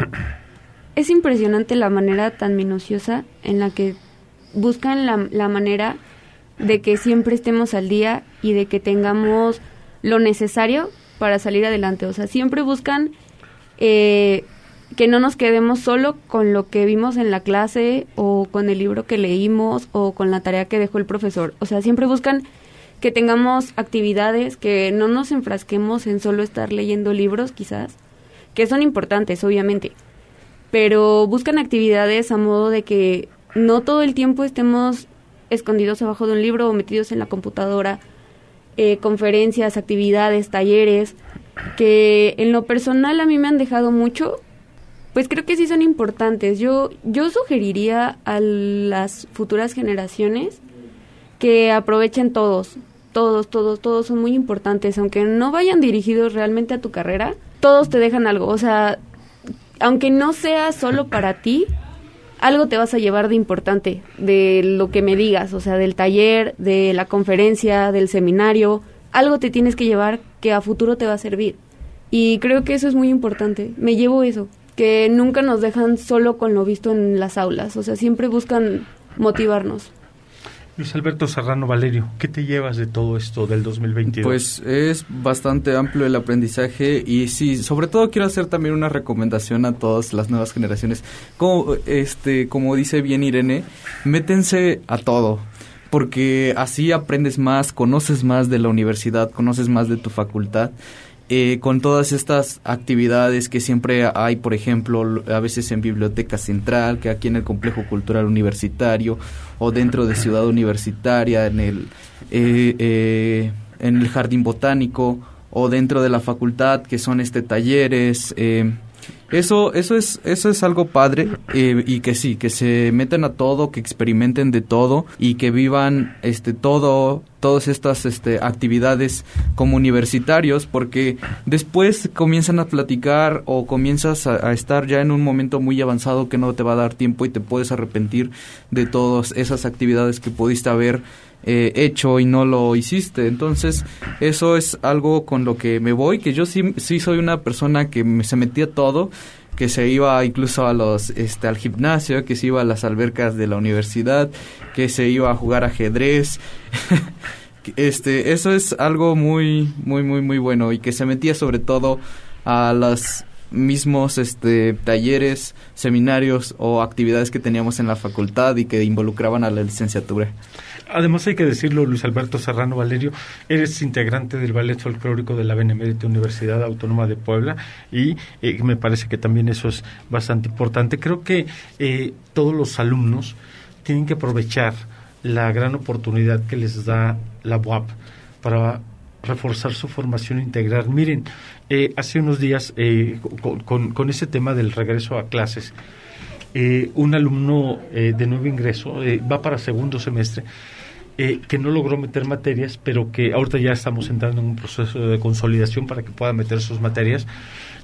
es impresionante la manera tan minuciosa en la que buscan la, la manera de que siempre estemos al día y de que tengamos lo necesario para salir adelante. O sea, siempre buscan eh, que no nos quedemos solo con lo que vimos en la clase o con el libro que leímos o con la tarea que dejó el profesor. O sea, siempre buscan que tengamos actividades, que no nos enfrasquemos en solo estar leyendo libros quizás, que son importantes, obviamente, pero buscan actividades a modo de que no todo el tiempo estemos escondidos abajo de un libro o metidos en la computadora, eh, conferencias, actividades, talleres, que en lo personal a mí me han dejado mucho, pues creo que sí son importantes. Yo, yo sugeriría a las futuras generaciones que aprovechen todos, todos, todos, todos son muy importantes, aunque no vayan dirigidos realmente a tu carrera, todos te dejan algo, o sea, aunque no sea solo para ti, algo te vas a llevar de importante, de lo que me digas, o sea, del taller, de la conferencia, del seminario, algo te tienes que llevar que a futuro te va a servir. Y creo que eso es muy importante, me llevo eso, que nunca nos dejan solo con lo visto en las aulas, o sea, siempre buscan motivarnos. Luis Alberto Serrano Valerio, ¿qué te llevas de todo esto del 2022? Pues es bastante amplio el aprendizaje y sí, sobre todo quiero hacer también una recomendación a todas las nuevas generaciones. Como, este, como dice bien Irene, métense a todo porque así aprendes más, conoces más de la universidad, conoces más de tu facultad eh, con todas estas actividades que siempre hay, por ejemplo, a veces en Biblioteca Central, que aquí en el Complejo Cultural Universitario, o dentro de Ciudad Universitaria, en el, eh, eh, en el Jardín Botánico, o dentro de la facultad, que son este talleres, eso, eso es, eso es algo padre eh, y que sí, que se meten a todo, que experimenten de todo y que vivan este todo, todas estas este, actividades como universitarios, porque después comienzan a platicar o comienzas a, estar ya en un momento muy avanzado que no te va a dar tiempo y te puedes arrepentir de todas esas actividades que pudiste haber eh, hecho y no lo hiciste. Entonces, eso es algo con lo que me voy, que yo sí, sí soy una persona que me, se metía todo, que se iba incluso a los, este, al gimnasio, que se iba a las albercas de la universidad, que se iba a jugar ajedrez. este, eso es algo muy, muy, muy, muy bueno y que se metía sobre todo a los mismos este, talleres, seminarios o actividades que teníamos en la facultad y que involucraban a la licenciatura. Además hay que decirlo, Luis Alberto Serrano Valerio, eres integrante del Ballet Folclórico de la Benemérita Universidad Autónoma de Puebla y eh, me parece que también eso es bastante importante. Creo que eh, todos los alumnos tienen que aprovechar la gran oportunidad que les da la UAP para reforzar su formación integral. Miren, eh, hace unos días, eh, con, ese tema del regreso a clases, eh, un alumno de nuevo ingreso va para segundo semestre. Que no logró meter materias, pero que ahorita ya estamos entrando en un proceso de consolidación para que pueda meter sus materias.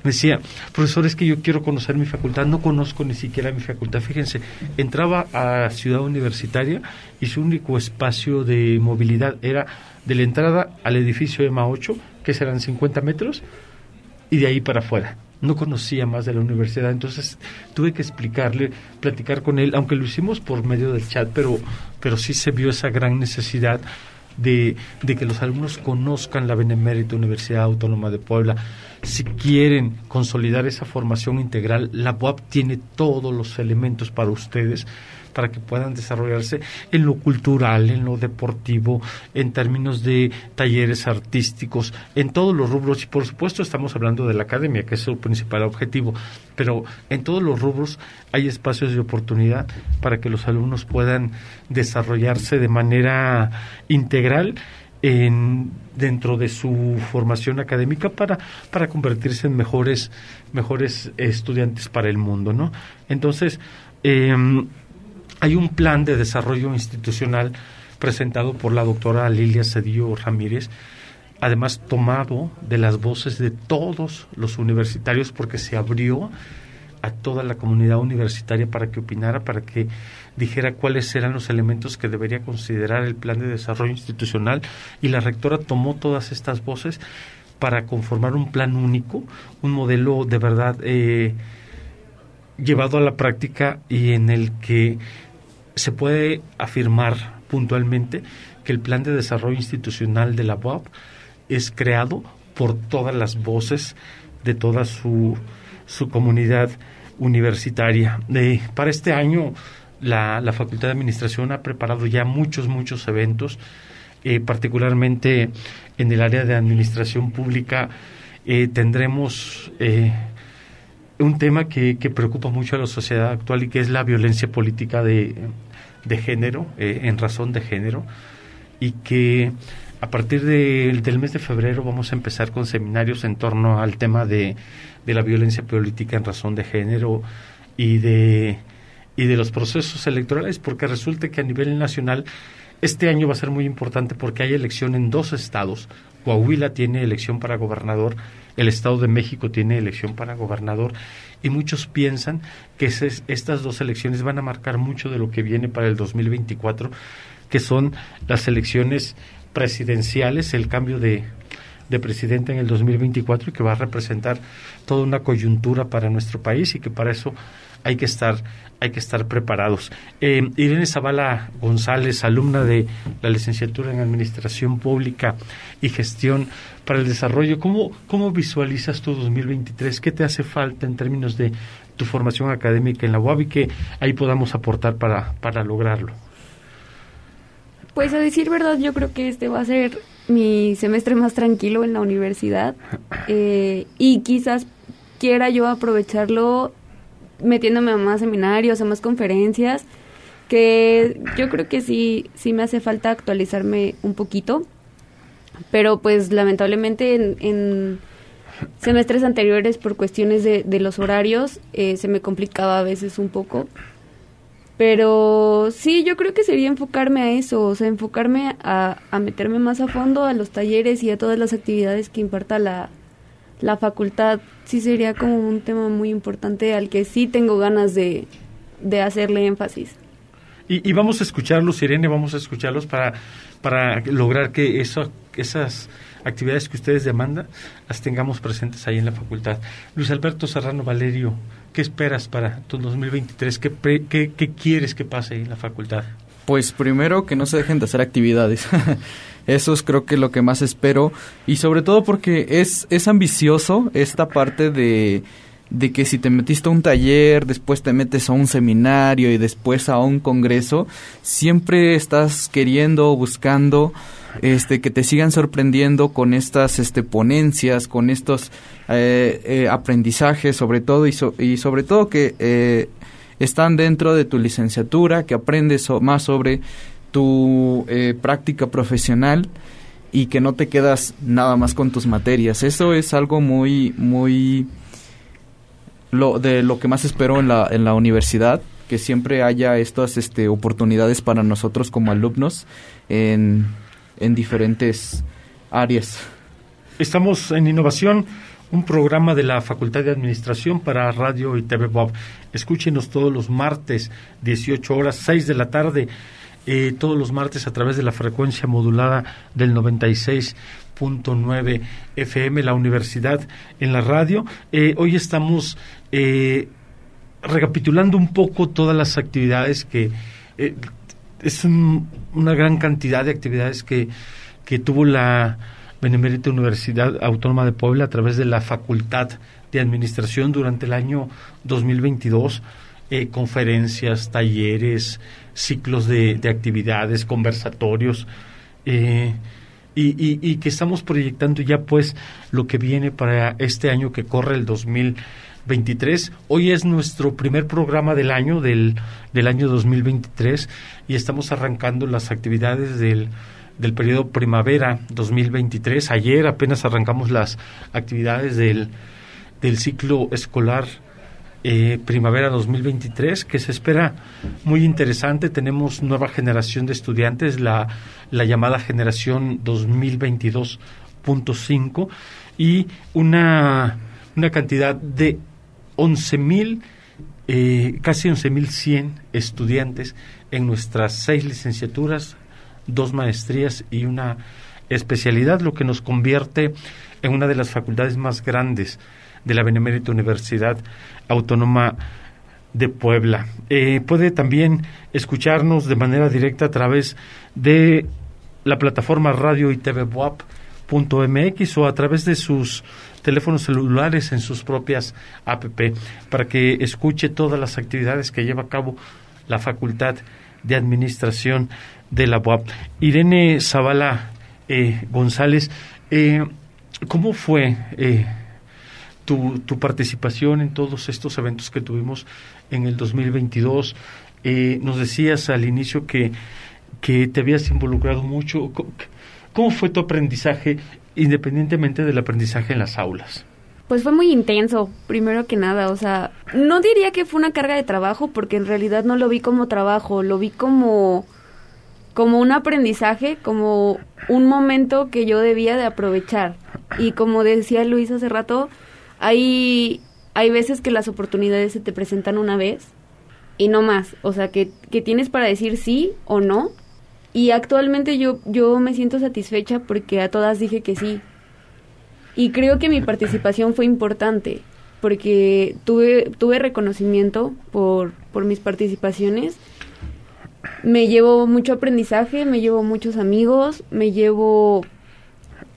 Me decía, profesor, es que yo quiero conocer mi facultad, no conozco ni siquiera mi facultad. Fíjense, entraba a Ciudad Universitaria y su único espacio de movilidad era de la entrada al edificio EMA 8, que serán 50 metros, y de ahí para afuera. No conocía más de la universidad, entonces tuve que explicarle, platicar con él, aunque lo hicimos por medio del chat, pero, pero sí se vio esa gran necesidad de, de que los alumnos conozcan la Benemérita Universidad Autónoma de Puebla. Si quieren consolidar esa formación integral, la UAP tiene todos los elementos para ustedes para que puedan desarrollarse en lo cultural, en lo deportivo, en términos de talleres artísticos, en todos los rubros. Y por supuesto estamos hablando de la academia, que es su principal objetivo, pero en todos los rubros hay espacios de oportunidad para que los alumnos puedan desarrollarse de manera integral en, dentro de su formación académica para, para convertirse en mejores, mejores estudiantes para el mundo, ¿no? Entonces, eh, hay un plan de desarrollo institucional presentado por la doctora Lilia Cedillo Ramírez, además tomado de las voces de todos los universitarios porque se abrió a toda la comunidad universitaria para que opinara, para que dijera cuáles eran los elementos que debería considerar el plan de desarrollo institucional. Y la rectora tomó todas estas voces para conformar un plan único, un modelo de verdad eh, llevado a la práctica y en el que se puede afirmar puntualmente que el plan de desarrollo institucional de la UAP es creado por todas las voces de toda su, su comunidad universitaria. para este año, la, la, Facultad de Administración ha preparado ya muchos, muchos eventos, eh, particularmente en el área de administración pública. Eh, tendremos eh, un tema que, preocupa mucho a la sociedad actual y que es la violencia política de, de género, eh, en razón de género, y que a partir del mes de febrero vamos a empezar con seminarios en torno al tema de, de la violencia política en razón de género y de, y de los procesos electorales, porque resulta que a nivel nacional este año va a ser muy importante porque hay elección en dos estados. Coahuila tiene elección para gobernador, el Estado de México tiene elección para gobernador y muchos piensan que estas dos elecciones van a marcar mucho de lo que viene para el 2024, que son las elecciones presidenciales, el cambio de, de presidente en el 2024 y que va a representar toda una coyuntura para nuestro país y que para eso hay que estar hay que estar preparados. Eh, Irene Zavala González, alumna de la licenciatura en Administración Pública y Gestión para el Desarrollo, ¿cómo, cómo visualizas tu 2023? ¿Qué te hace falta en términos de tu formación académica en la UAB y que ahí podamos aportar para, para lograrlo? Pues a decir verdad, yo creo que este va a ser mi semestre más tranquilo en la universidad eh, y quizás quiera yo aprovecharlo metiéndome a más seminarios, a más conferencias, que yo creo que sí, sí me hace falta actualizarme un poquito, pero pues lamentablemente en, semestres anteriores por cuestiones de, de los horarios eh, se me complicaba a veces un poco. Pero sí, yo creo que sería enfocarme a eso, o sea, enfocarme a, a meterme más a fondo a los talleres y a todas las actividades que imparta la, la facultad sí sería como un tema muy importante al que sí tengo ganas de, de hacerle énfasis. Y, vamos a escucharlos, Irene, vamos a escucharlos para, para lograr que eso, esas actividades que ustedes demandan las tengamos presentes ahí en la facultad. Luis Alberto Serrano Valerio, ¿qué esperas para tu 2023? ¿Qué, qué, quieres que pase ahí en la facultad? Pues primero que no se dejen de hacer actividades. Eso es creo que lo que más espero y sobre todo porque es, es ambicioso esta parte de, de que si te metiste a un taller, después te metes a un seminario y después a un congreso, siempre estás queriendo, buscando este que te sigan sorprendiendo con estas este ponencias, con estos eh, eh, aprendizajes sobre todo y, y sobre todo que eh, están dentro de tu licenciatura, que aprendes más sobre tu eh, práctica profesional y que no te quedas nada más con tus materias. Eso es algo muy, muy de lo que más espero en la, en la universidad, que siempre haya estas este, oportunidades para nosotros como alumnos en, en diferentes áreas. Estamos en innovación un programa de la Facultad de Administración para Radio y TV Bob. Escúchenos todos los martes, 18 horas, 6 de la tarde, eh, todos los martes a través de la frecuencia modulada del 96.9 FM, la universidad en la radio. Eh, hoy estamos eh, recapitulando un poco todas las actividades que... es una gran cantidad de actividades que, que tuvo la Benemérita Universidad Autónoma de Puebla a través de la Facultad de Administración durante el año 2022, eh, conferencias, talleres, ciclos de, actividades, conversatorios, eh, y, que estamos proyectando ya pues lo que viene para este año que corre el 2023. Hoy es nuestro primer programa del año, del, del año 2023, y estamos arrancando las actividades del del periodo primavera 2023. Ayer apenas arrancamos las actividades del, del ciclo escolar eh, primavera 2023, que se espera muy interesante. Tenemos nueva generación de estudiantes, la, la llamada generación 2022.5 y una, una cantidad de 11.000, eh, casi 11.100 estudiantes en nuestras seis licenciaturas, dos maestrías y una especialidad, lo que nos convierte en una de las facultades más grandes de la Benemérita Universidad Autónoma de Puebla. Eh, puede también escucharnos de manera directa a través de la plataforma radio y TV MX o a través de sus teléfonos celulares en sus propias app para que escuche todas las actividades que lleva a cabo la Facultad de Administración de la UAP. Irene Zavala eh, González, eh, ¿cómo fue eh, tu, tu, participación en todos estos eventos que tuvimos en el 2022? nos decías al inicio que, que te habías involucrado mucho. ¿Cómo fue tu aprendizaje independientemente del aprendizaje en las aulas? Pues fue muy intenso, primero que nada, o sea, no diría que fue una carga de trabajo porque en realidad no lo vi como trabajo, lo vi como como un aprendizaje, como un momento que yo debía de aprovechar. Y como decía Luis hace rato, hay, hay veces que las oportunidades se te presentan una vez y no más. O sea, que, que tienes para decir sí o no. Y actualmente yo, yo me siento satisfecha porque a todas dije que sí. Y creo que mi participación fue importante porque tuve, tuve reconocimiento por, por mis participaciones me llevo mucho aprendizaje, me llevo muchos amigos, me llevo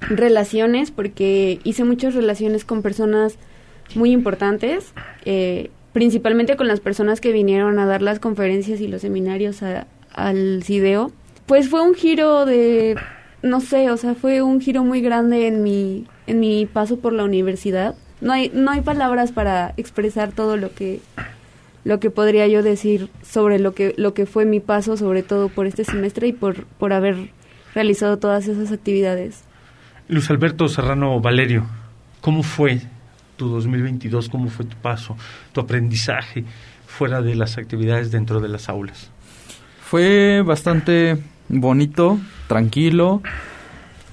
relaciones, porque hice muchas relaciones con personas muy importantes, eh, principalmente con las personas que vinieron a dar las conferencias y los seminarios al CIDEO. Pues fue un giro de, no sé, o sea, fue un giro muy grande en mi, en mi paso por la universidad. No hay, no hay palabras para expresar todo lo que lo que podría yo decir sobre lo que, lo que fue mi paso, sobre todo por este semestre y por, por haber realizado todas esas actividades. Luis Alberto Serrano Valerio, ¿cómo fue tu 2022? ¿Cómo fue tu paso, tu aprendizaje fuera de las actividades dentro de las aulas? Fue bastante bonito, tranquilo,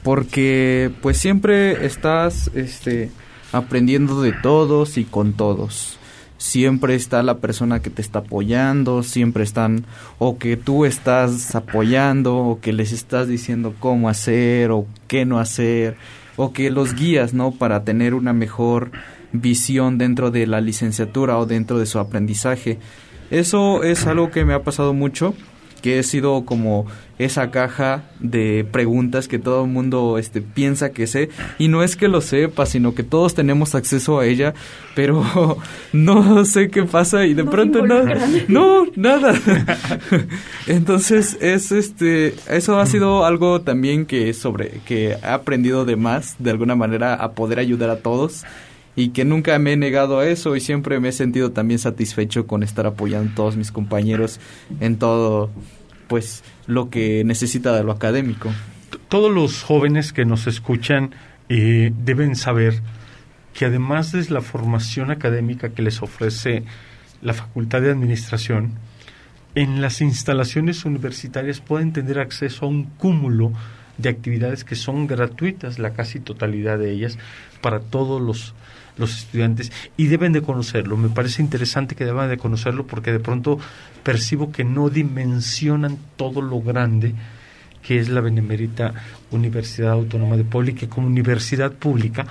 porque pues siempre estás este, aprendiendo de todos y con todos siempre está la persona que te está apoyando, siempre están o que tú estás apoyando o que les estás diciendo cómo hacer o qué no hacer o que los guías, ¿no? Para tener una mejor visión dentro de la licenciatura o dentro de su aprendizaje. Eso es algo que me ha pasado mucho que he sido como esa caja de preguntas que todo el mundo este, piensa que sé. Y no es que lo sepa, sino que todos tenemos acceso a ella, pero no sé qué pasa y de pronto nada, no, nada. Entonces es este, eso ha sido algo también que sobre que he aprendido de más de alguna manera a poder ayudar a todos y que nunca me he negado a eso y siempre me he sentido también satisfecho con estar apoyando a todos mis compañeros en todo pues lo que necesita de lo académico. Todos los jóvenes que nos escuchan eh, deben saber que además de la formación académica que les ofrece la Facultad de Administración, en las instalaciones universitarias pueden tener acceso a un cúmulo de actividades que son gratuitas, la casi totalidad de ellas, para todos los, los estudiantes y deben de conocerlo. Me parece interesante que deban de conocerlo porque de pronto percibo que no dimensionan todo lo grande que es la Benemérita Universidad Autónoma de Puebla y que como universidad pública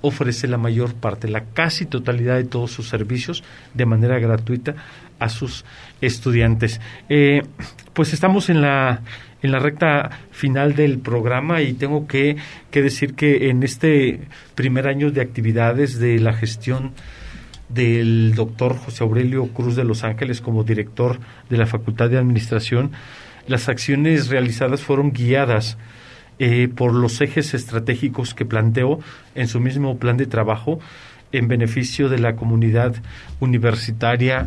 ofrece la mayor parte, la casi totalidad de todos sus servicios de manera gratuita a sus estudiantes. Eh, pues estamos en la en la recta final del programa y tengo que, decir que en este primer año de actividades de la gestión del doctor José Aurelio Cruz de Los Ángeles como director de la Facultad de Administración, las acciones realizadas fueron guiadas eh, por los ejes estratégicos que planteó en su mismo plan de trabajo en beneficio de la comunidad universitaria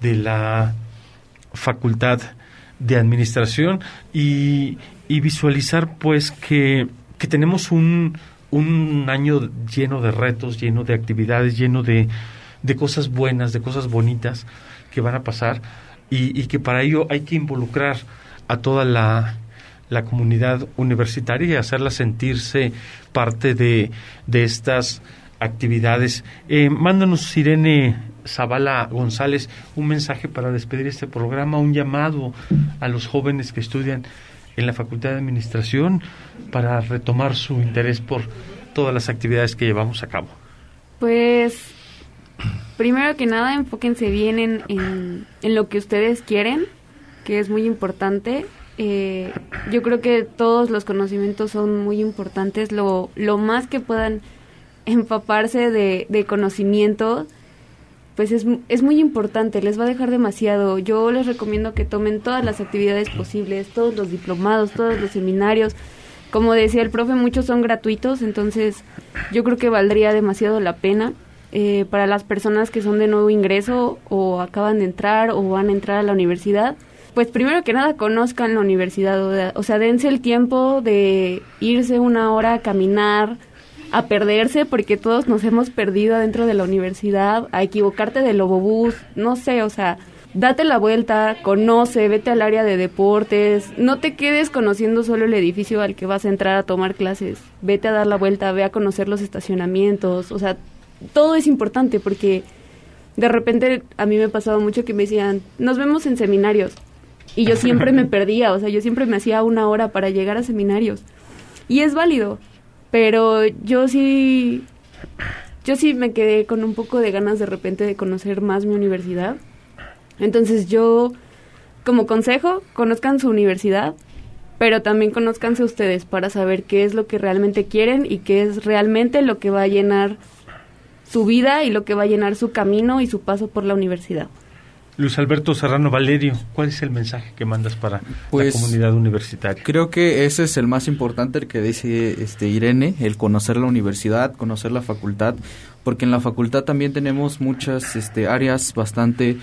de la Facultad de Administración y, visualizar pues que, que tenemos un, un año lleno de retos, lleno de actividades, lleno de, de cosas buenas, de cosas bonitas que van a pasar y, y, que para ello hay que involucrar a toda la, la comunidad universitaria y hacerla sentirse parte de, de estas actividades. Eh, mándanos, Irene Zavala González, un mensaje para despedir este programa, un llamado a los jóvenes que estudian en la Facultad de Administración para retomar su interés por todas las actividades que llevamos a cabo. Pues, primero que nada, enfóquense bien en, en lo que ustedes quieren, que es muy importante eh, yo creo que todos los conocimientos son muy importantes, lo, lo más que puedan empaparse de, de conocimiento, pues es, es muy importante, les va a dejar demasiado. Yo les recomiendo que tomen todas las actividades posibles, todos los diplomados, todos los seminarios. Como decía el profe, muchos son gratuitos, entonces yo creo que valdría demasiado la pena. Eh, para las personas que son de nuevo ingreso o acaban de entrar o van a entrar a la universidad, pues primero que nada conozcan la universidad, o sea, dense el tiempo de irse una hora a caminar, a perderse, porque todos nos hemos perdido dentro de la universidad, a equivocarte de lobobús, no sé, o sea, date la vuelta, conoce, vete al área de deportes, no te quedes conociendo solo el edificio al que vas a entrar a tomar clases, vete a dar la vuelta, ve a conocer los estacionamientos, o sea, todo es importante porque de repente a mí me ha pasado mucho que me decían, nos vemos en seminarios. Y yo siempre me perdía, o sea, yo siempre me hacía una hora para llegar a seminarios. Y es válido, pero yo sí, yo sí me quedé con un poco de ganas de repente de conocer más mi universidad. Entonces yo, como consejo, conozcan su universidad, pero también conozcanse ustedes para saber qué es lo que realmente quieren y qué es realmente lo que va a llenar su vida y lo que va a llenar su camino y su paso por la universidad. Luis Alberto Serrano Valerio, ¿cuál es el mensaje que mandas para la pues, comunidad universitaria? Creo que ese es el más importante, el que dice este Irene, el conocer la universidad, conocer la facultad, porque en la facultad también tenemos muchas este, áreas bastante,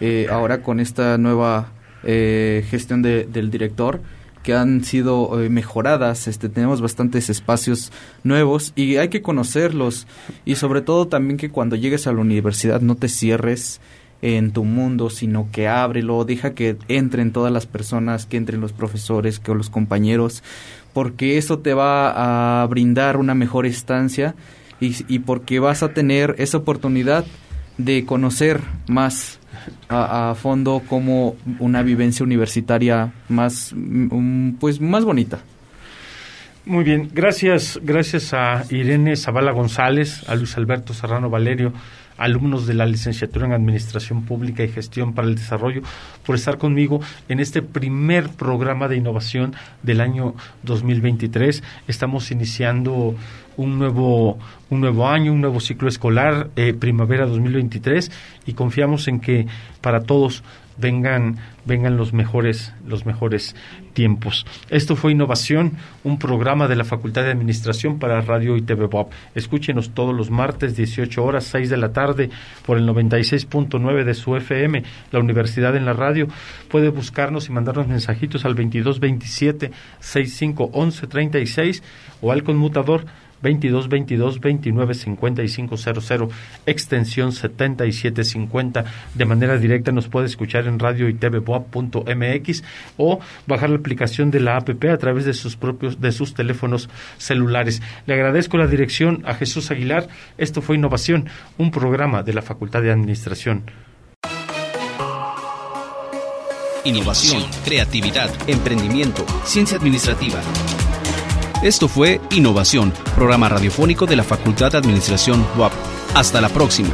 eh, ahora con esta nueva eh, gestión del director, que han sido eh, mejoradas, este, tenemos bastantes espacios nuevos y hay que conocerlos y sobre todo también que cuando llegues a la universidad no te cierres en tu mundo, sino que ábrelo, deja que entren todas las personas, que entren los profesores, que los compañeros, porque eso te va a brindar una mejor estancia y, porque vas a tener esa oportunidad de conocer más a, fondo como una vivencia universitaria más mm, pues más bonita. Muy bien, gracias, gracias a Irene Zavala González, a Luis Alberto Serrano Valerio, alumnos de la licenciatura en Administración Pública y Gestión para el Desarrollo, por estar conmigo en este primer programa de innovación del año 2023. Estamos iniciando un nuevo, un nuevo año, un nuevo ciclo escolar, eh, primavera 2023, y confiamos en que para todos vengan, vengan los mejores, los mejores tiempos. Esto fue Innovación, un programa de la Facultad de Administración para Radio y TV Bob. Escúchenos todos los martes, 18 horas, 6 de la tarde, por el 96.9 de su FM, la Universidad en la Radio. Puede buscarnos y mandarnos mensajitos al 2227 6511 36 o al conmutador 22 22 29 55 00 extensión 7750 de manera directa nos puede escuchar en radio y o bajar la aplicación de la app a través de sus propios de sus teléfonos celulares. Le agradezco la dirección a Jesús Aguilar. Esto fue Innovación, un programa de la Facultad de Administración. Innovación, creatividad, emprendimiento, ciencia administrativa. Esto fue Innovación, programa radiofónico de la Facultad de Administración WAP. Hasta la próxima.